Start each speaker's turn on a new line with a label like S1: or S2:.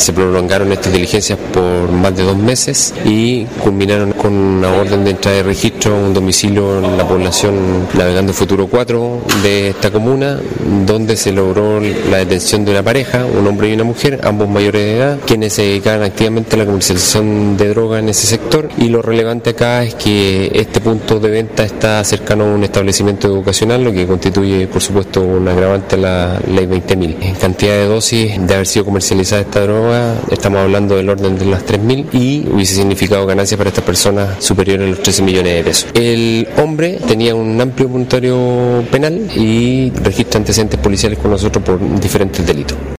S1: se prolongaron estas diligencias por más de dos meses y culminaron con una orden de entrada de registro a un domicilio en la población Navegando Futuro 4 de esta comuna, donde se logró la detención de una pareja, un hombre y una mujer, ambos mayores de edad, quienes se dedicaban activamente a la comercialización de droga en ese sector. Y lo relevante acá es que este punto de venta está cercano a un establecimiento educacional, lo que constituye, por supuesto, un agravante a la ley 20.000. En cantidad de dosis de haber sido comercializada esta droga, estamos hablando del orden de las 3.000 y hubiese significado ganancias para estas personas superiores a los 13 millones de pesos. El hombre tenía un amplio puntuario penal y registra antecedentes policiales con nosotros por diferentes delitos.